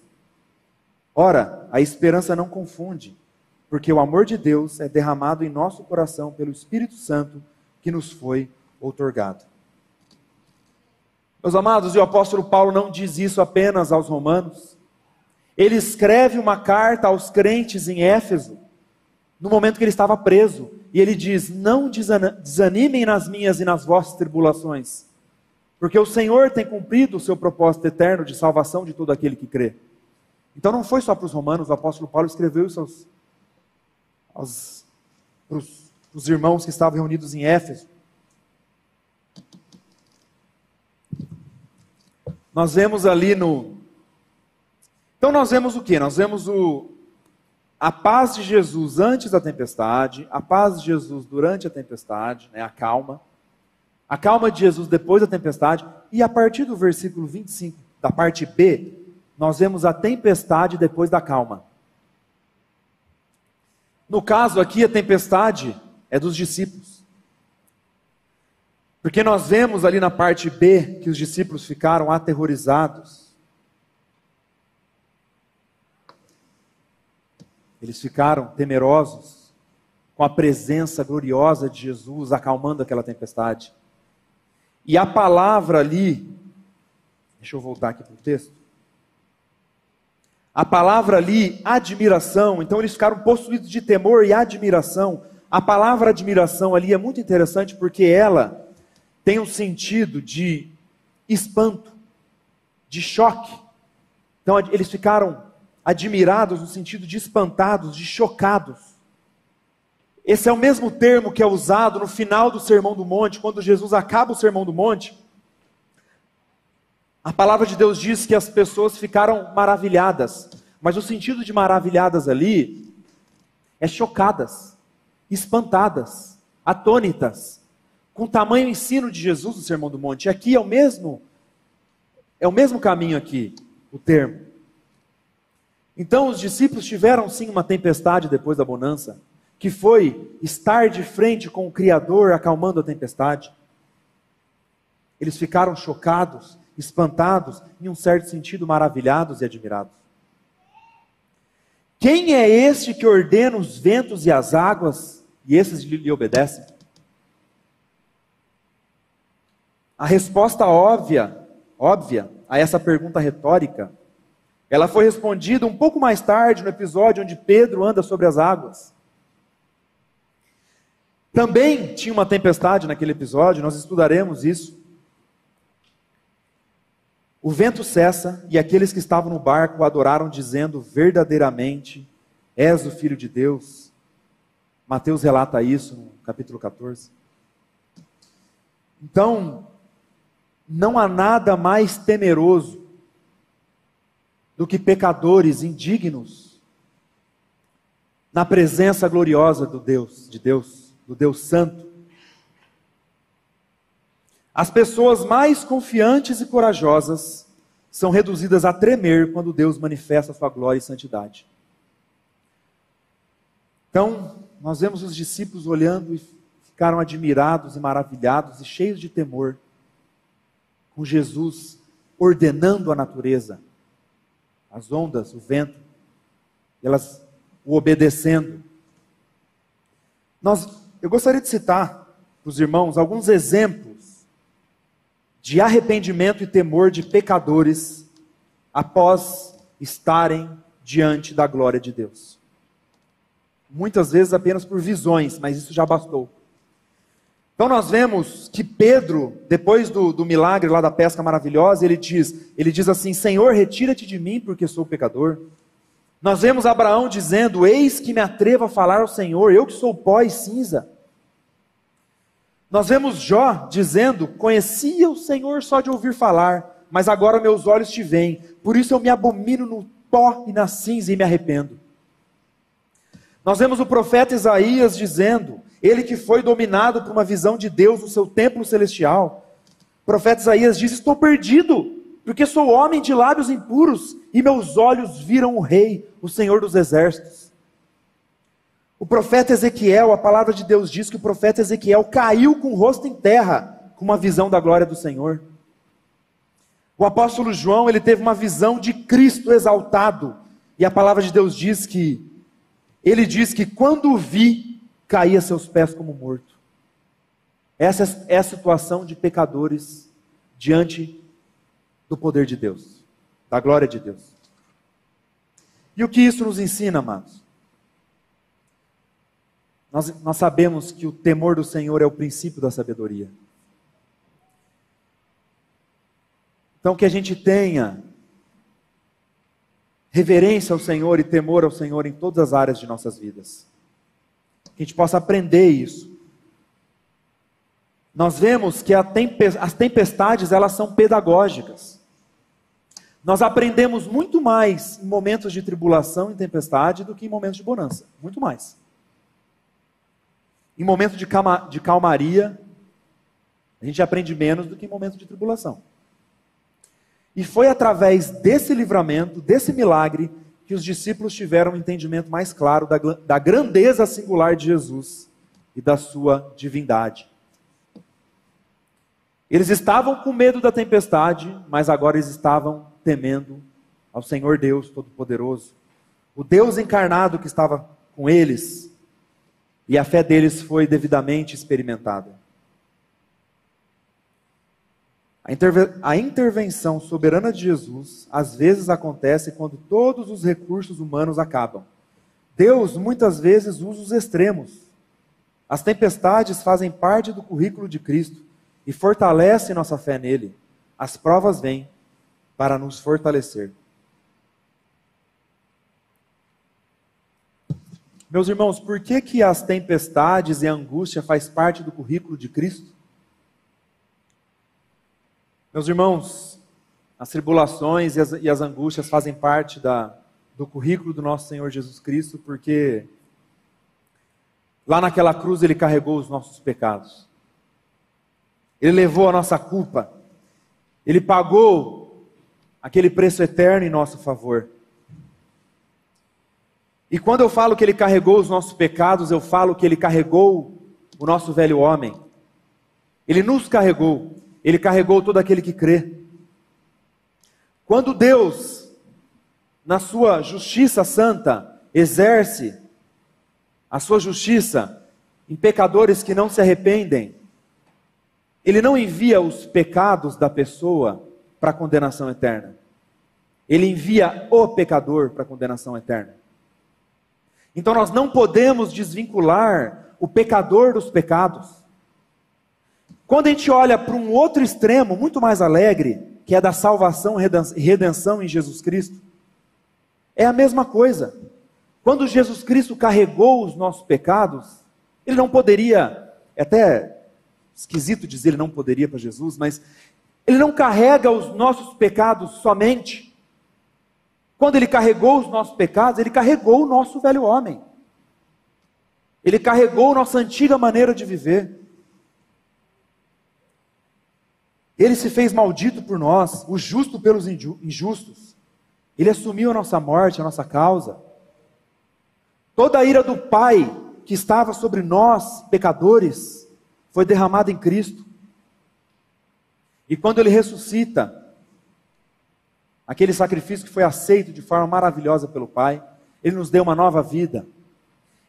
Ora, a esperança não confunde, porque o amor de Deus é derramado em nosso coração pelo Espírito Santo que nos foi outorgado. Meus amados, e o apóstolo Paulo não diz isso apenas aos romanos. Ele escreve uma carta aos crentes em Éfeso, no momento que ele estava preso, e ele diz: Não desanimem nas minhas e nas vossas tribulações porque o Senhor tem cumprido o seu propósito eterno de salvação de todo aquele que crê. Então não foi só para os romanos, o apóstolo Paulo escreveu isso aos, aos para os, os irmãos que estavam reunidos em Éfeso. Nós vemos ali no. Então nós vemos o que? Nós vemos o, a paz de Jesus antes da tempestade, a paz de Jesus durante a tempestade, né, a calma a calma de Jesus depois da tempestade, e a partir do versículo 25, da parte B, nós vemos a tempestade depois da calma. No caso aqui, a tempestade é dos discípulos. Porque nós vemos ali na parte B que os discípulos ficaram aterrorizados. Eles ficaram temerosos com a presença gloriosa de Jesus acalmando aquela tempestade. E a palavra ali, deixa eu voltar aqui para o texto. A palavra ali, admiração, então eles ficaram possuídos de temor e admiração. A palavra admiração ali é muito interessante porque ela tem um sentido de espanto, de choque. Então eles ficaram admirados no sentido de espantados, de chocados. Esse é o mesmo termo que é usado no final do Sermão do Monte, quando Jesus acaba o Sermão do Monte. A palavra de Deus diz que as pessoas ficaram maravilhadas, mas o sentido de maravilhadas ali é chocadas, espantadas, atônitas, com o tamanho ensino de Jesus no Sermão do Monte. Aqui é o mesmo, é o mesmo caminho aqui, o termo. Então os discípulos tiveram sim uma tempestade depois da bonança, que foi estar de frente com o Criador acalmando a tempestade. Eles ficaram chocados, espantados, em um certo sentido maravilhados e admirados. Quem é este que ordena os ventos e as águas e esses lhe obedecem? A resposta óbvia, óbvia a essa pergunta retórica, ela foi respondida um pouco mais tarde no episódio onde Pedro anda sobre as águas. Também tinha uma tempestade naquele episódio, nós estudaremos isso. O vento cessa e aqueles que estavam no barco adoraram, dizendo: Verdadeiramente és o Filho de Deus. Mateus relata isso no capítulo 14. Então, não há nada mais temeroso do que pecadores indignos na presença gloriosa do Deus, de Deus, do Deus Santo. As pessoas mais confiantes e corajosas são reduzidas a tremer quando Deus manifesta sua glória e santidade. Então, nós vemos os discípulos olhando e ficaram admirados e maravilhados e cheios de temor com Jesus ordenando a natureza, as ondas, o vento, elas o obedecendo. Nós, eu gostaria de citar para os irmãos alguns exemplos de arrependimento e temor de pecadores após estarem diante da glória de Deus. Muitas vezes apenas por visões, mas isso já bastou. Então nós vemos que Pedro, depois do, do milagre lá da pesca maravilhosa, ele diz, ele diz assim: Senhor, retira-te de mim, porque sou pecador. Nós vemos Abraão dizendo: Eis que me atrevo a falar ao Senhor, eu que sou pó e cinza. Nós vemos Jó dizendo: Conhecia o Senhor só de ouvir falar, mas agora meus olhos te veem, por isso eu me abomino no pó e na cinza e me arrependo. Nós vemos o profeta Isaías dizendo, ele que foi dominado por uma visão de Deus no seu templo celestial. O profeta Isaías diz: Estou perdido, porque sou homem de lábios impuros e meus olhos viram o Rei, o Senhor dos exércitos. O profeta Ezequiel, a palavra de Deus diz que o profeta Ezequiel caiu com o rosto em terra, com uma visão da glória do Senhor. O apóstolo João, ele teve uma visão de Cristo exaltado, e a palavra de Deus diz que ele diz que quando o vi, caía a seus pés como morto. Essa é a situação de pecadores diante do poder de Deus, da glória de Deus. E o que isso nos ensina, amados? Nós, nós sabemos que o temor do Senhor é o princípio da sabedoria. Então, que a gente tenha reverência ao Senhor e temor ao Senhor em todas as áreas de nossas vidas. Que a gente possa aprender isso. Nós vemos que as tempestades, elas são pedagógicas. Nós aprendemos muito mais em momentos de tribulação e tempestade do que em momentos de bonança. Muito mais. Em momentos de, calma, de calmaria, a gente aprende menos do que em momentos de tribulação. E foi através desse livramento, desse milagre, que os discípulos tiveram um entendimento mais claro da, da grandeza singular de Jesus e da sua divindade. Eles estavam com medo da tempestade, mas agora eles estavam temendo ao Senhor Deus Todo-Poderoso. O Deus encarnado que estava com eles e a fé deles foi devidamente experimentada. A, interve a, intervenção soberana de Jesus às vezes acontece quando todos os recursos humanos acabam. Deus muitas vezes usa os extremos. As tempestades fazem parte do currículo de Cristo e fortalecem nossa fé nele. As provas vêm para nos fortalecer. Meus irmãos, por que, que as tempestades e a angústia faz parte do currículo de Cristo? Meus irmãos, as tribulações e as, e as angústias fazem parte da, do currículo do nosso Senhor Jesus Cristo, porque lá naquela cruz ele carregou os nossos pecados. Ele levou a nossa culpa. Ele pagou aquele preço eterno em nosso favor. E quando eu falo que ele carregou os nossos pecados, eu falo que ele carregou o nosso velho homem. Ele nos carregou, ele carregou todo aquele que crê. Quando Deus, na sua justiça santa, exerce a sua justiça em pecadores que não se arrependem, ele não envia os pecados da pessoa para a condenação eterna. Ele envia o pecador para a condenação eterna. Então nós não podemos desvincular o pecador dos pecados. Quando a gente olha para um outro extremo, muito mais alegre, que é da salvação e redenção em Jesus Cristo, é a mesma coisa. Quando Jesus Cristo carregou os nossos pecados, ele não poderia, é até esquisito dizer ele não poderia para Jesus, mas ele não carrega os nossos pecados somente. Quando ele carregou os nossos pecados, ele carregou o nosso velho homem. Ele carregou nossa antiga maneira de viver. Ele se fez maldito por nós, o justo pelos injustos. Ele assumiu a nossa morte, a nossa causa. Toda a ira do Pai que estava sobre nós, pecadores, foi derramada em Cristo. E quando ele ressuscita, aquele sacrifício que foi aceito de forma maravilhosa pelo Pai, ele nos deu uma nova vida.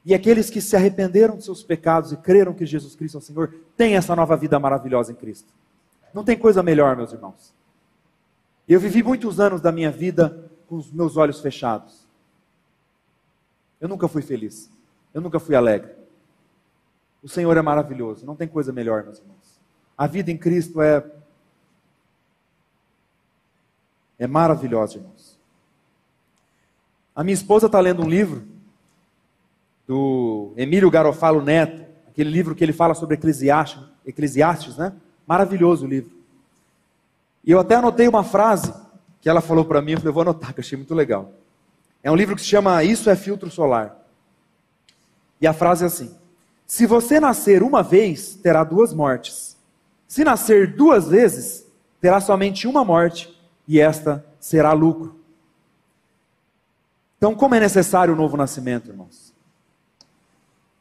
E aqueles que se arrependeram de seus pecados e creram que Jesus Cristo é o Senhor, têm essa nova vida maravilhosa em Cristo. Não tem coisa melhor, meus irmãos. Eu vivi muitos anos da minha vida com os meus olhos fechados. Eu nunca fui feliz. Eu nunca fui alegre. O Senhor é maravilhoso. Não tem coisa melhor, meus irmãos. A vida em Cristo é é maravilhosa, irmãos. A minha esposa está lendo um livro do Emílio Garofalo Neto, aquele livro que ele fala sobre Eclesiastes, Eclesiastes, né? Maravilhoso o livro. E eu até anotei uma frase que ela falou para mim, eu falei, vou anotar, que eu achei muito legal. É um livro que se chama Isso é Filtro Solar. E a frase é assim: Se você nascer uma vez, terá duas mortes. Se nascer duas vezes, terá somente uma morte e esta será lucro. Então, como é necessário o novo nascimento, irmãos?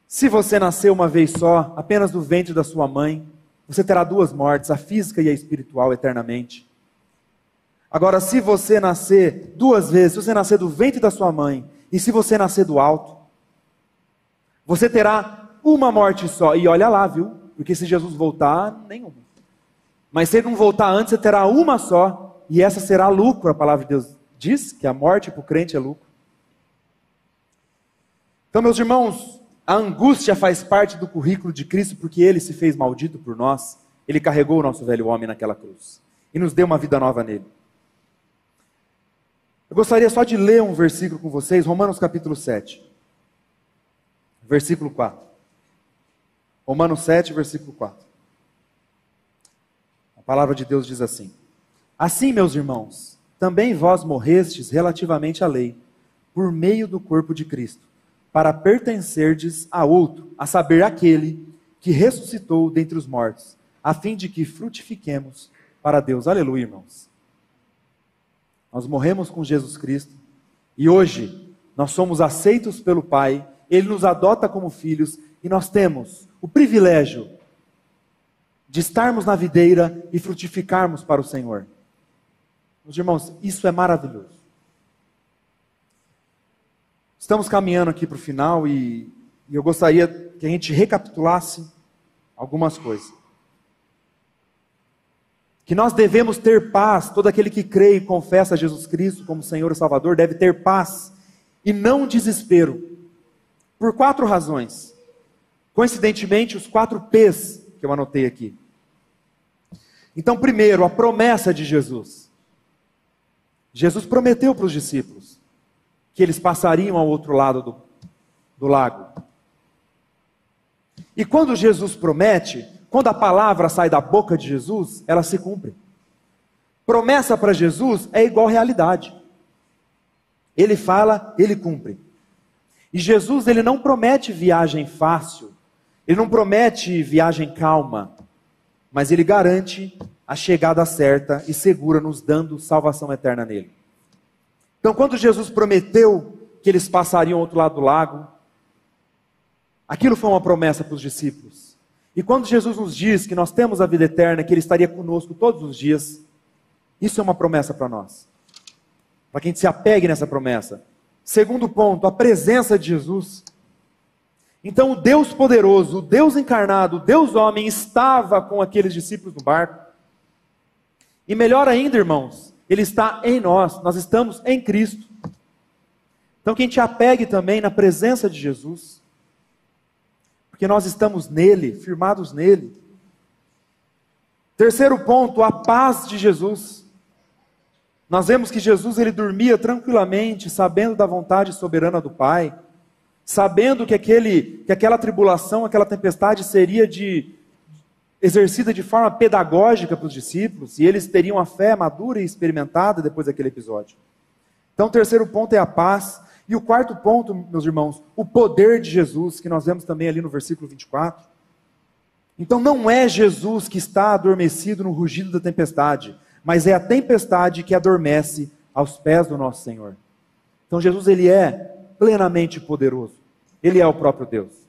Se você nasceu uma vez só, apenas do ventre da sua mãe, você terá duas mortes, a física e a espiritual, eternamente. Agora, se você nascer duas vezes, se você nascer do ventre da sua mãe, e se você nascer do alto, você terá uma morte só. E olha lá, viu? Porque se Jesus voltar, nenhuma. Mas se ele não voltar antes, você terá uma só, e essa será lucro, a palavra de Deus diz que a morte para o crente é lucro. Então, meus irmãos, a angústia faz parte do currículo de Cristo porque ele se fez maldito por nós, ele carregou o nosso velho homem naquela cruz e nos deu uma vida nova nele. Eu gostaria só de ler um versículo com vocês, Romanos capítulo 7, versículo 4. Romanos 7, versículo 4. A palavra de Deus diz assim: Assim, meus irmãos, também vós morrestes relativamente à lei, por meio do corpo de Cristo, para pertencerdes a outro, a saber, aquele que ressuscitou dentre os mortos, a fim de que frutifiquemos para Deus. Aleluia, irmãos. Nós morremos com Jesus Cristo e hoje nós somos aceitos pelo Pai, Ele nos adota como filhos e nós temos o privilégio de estarmos na videira e frutificarmos para o Senhor. Meus irmãos, isso é maravilhoso. Estamos caminhando aqui para o final e, e eu gostaria que a gente recapitulasse algumas coisas. Que nós devemos ter paz, todo aquele que crê e confessa Jesus Cristo como Senhor e Salvador deve ter paz e não desespero. Por quatro razões. Coincidentemente, os quatro P's que eu anotei aqui. Então, primeiro, a promessa de Jesus. Jesus prometeu para os discípulos que eles passariam ao outro lado do, do lago. E quando Jesus promete, quando a palavra sai da boca de Jesus, ela se cumpre. Promessa para Jesus é igual realidade. Ele fala, ele cumpre. E Jesus, ele não promete viagem fácil, ele não promete viagem calma, mas ele garante a chegada certa e segura, nos dando salvação eterna nele. Então, quando Jesus prometeu que eles passariam ao outro lado do lago. Aquilo foi uma promessa para os discípulos. E quando Jesus nos diz que nós temos a vida eterna, que Ele estaria conosco todos os dias, isso é uma promessa para nós. Para que a gente se apegue nessa promessa. Segundo ponto, a presença de Jesus. Então, o Deus poderoso, o Deus encarnado, o Deus homem, estava com aqueles discípulos no barco. E melhor ainda, irmãos, ele está em nós, nós estamos em Cristo. Então, que a gente apegue também na presença de Jesus, porque nós estamos nele, firmados nele. Terceiro ponto, a paz de Jesus. Nós vemos que Jesus ele dormia tranquilamente, sabendo da vontade soberana do Pai sabendo que, aquele, que aquela tribulação, aquela tempestade seria de, exercida de forma pedagógica para os discípulos, e eles teriam a fé madura e experimentada depois daquele episódio. Então, o terceiro ponto é a paz. E o quarto ponto, meus irmãos, o poder de Jesus, que nós vemos também ali no versículo 24. Então, não é Jesus que está adormecido no rugido da tempestade, mas é a tempestade que adormece aos pés do nosso Senhor. Então, Jesus, ele é plenamente poderoso. Ele é o próprio Deus.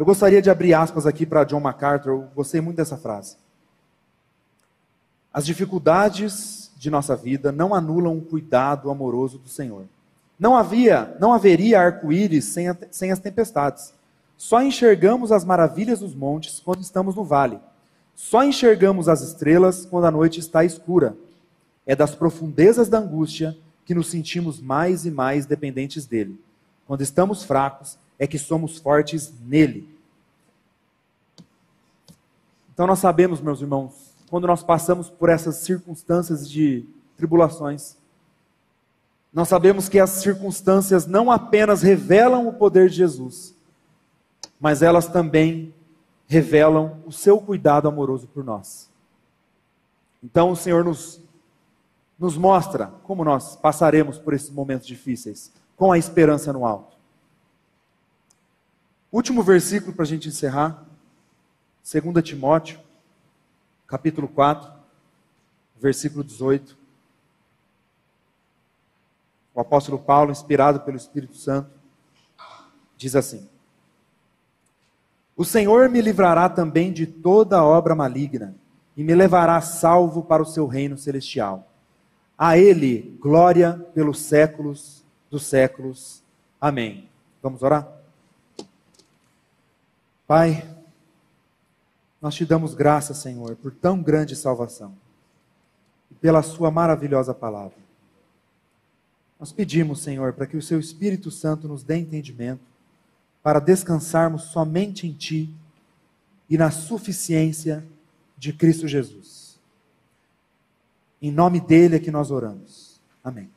Eu gostaria de abrir aspas aqui para John MacArthur, eu gostei muito dessa frase. As dificuldades de nossa vida não anulam o cuidado amoroso do Senhor. Não havia, não haveria arco-íris sem, sem as tempestades. Só enxergamos as maravilhas dos montes quando estamos no vale. Só enxergamos as estrelas quando a noite está escura. É das profundezas da angústia que nos sentimos mais e mais dependentes dele. Quando estamos fracos, é que somos fortes nele. Então nós sabemos, meus irmãos, quando nós passamos por essas circunstâncias de tribulações, nós sabemos que as circunstâncias não apenas revelam o poder de Jesus, mas elas também revelam o seu cuidado amoroso por nós. Então o Senhor nos nos mostra como nós passaremos por esses momentos difíceis, com a esperança no alto. Último versículo para a gente encerrar, 2 Timóteo, capítulo 4, versículo 18. O apóstolo Paulo, inspirado pelo Espírito Santo, diz assim: O Senhor me livrará também de toda obra maligna e me levará salvo para o seu reino celestial. A Ele glória pelos séculos dos séculos. Amém. Vamos orar? Pai, nós te damos graça, Senhor, por tão grande salvação e pela Sua maravilhosa palavra. Nós pedimos, Senhor, para que o Seu Espírito Santo nos dê entendimento para descansarmos somente em Ti e na suficiência de Cristo Jesus. Em nome dele é que nós oramos. Amém.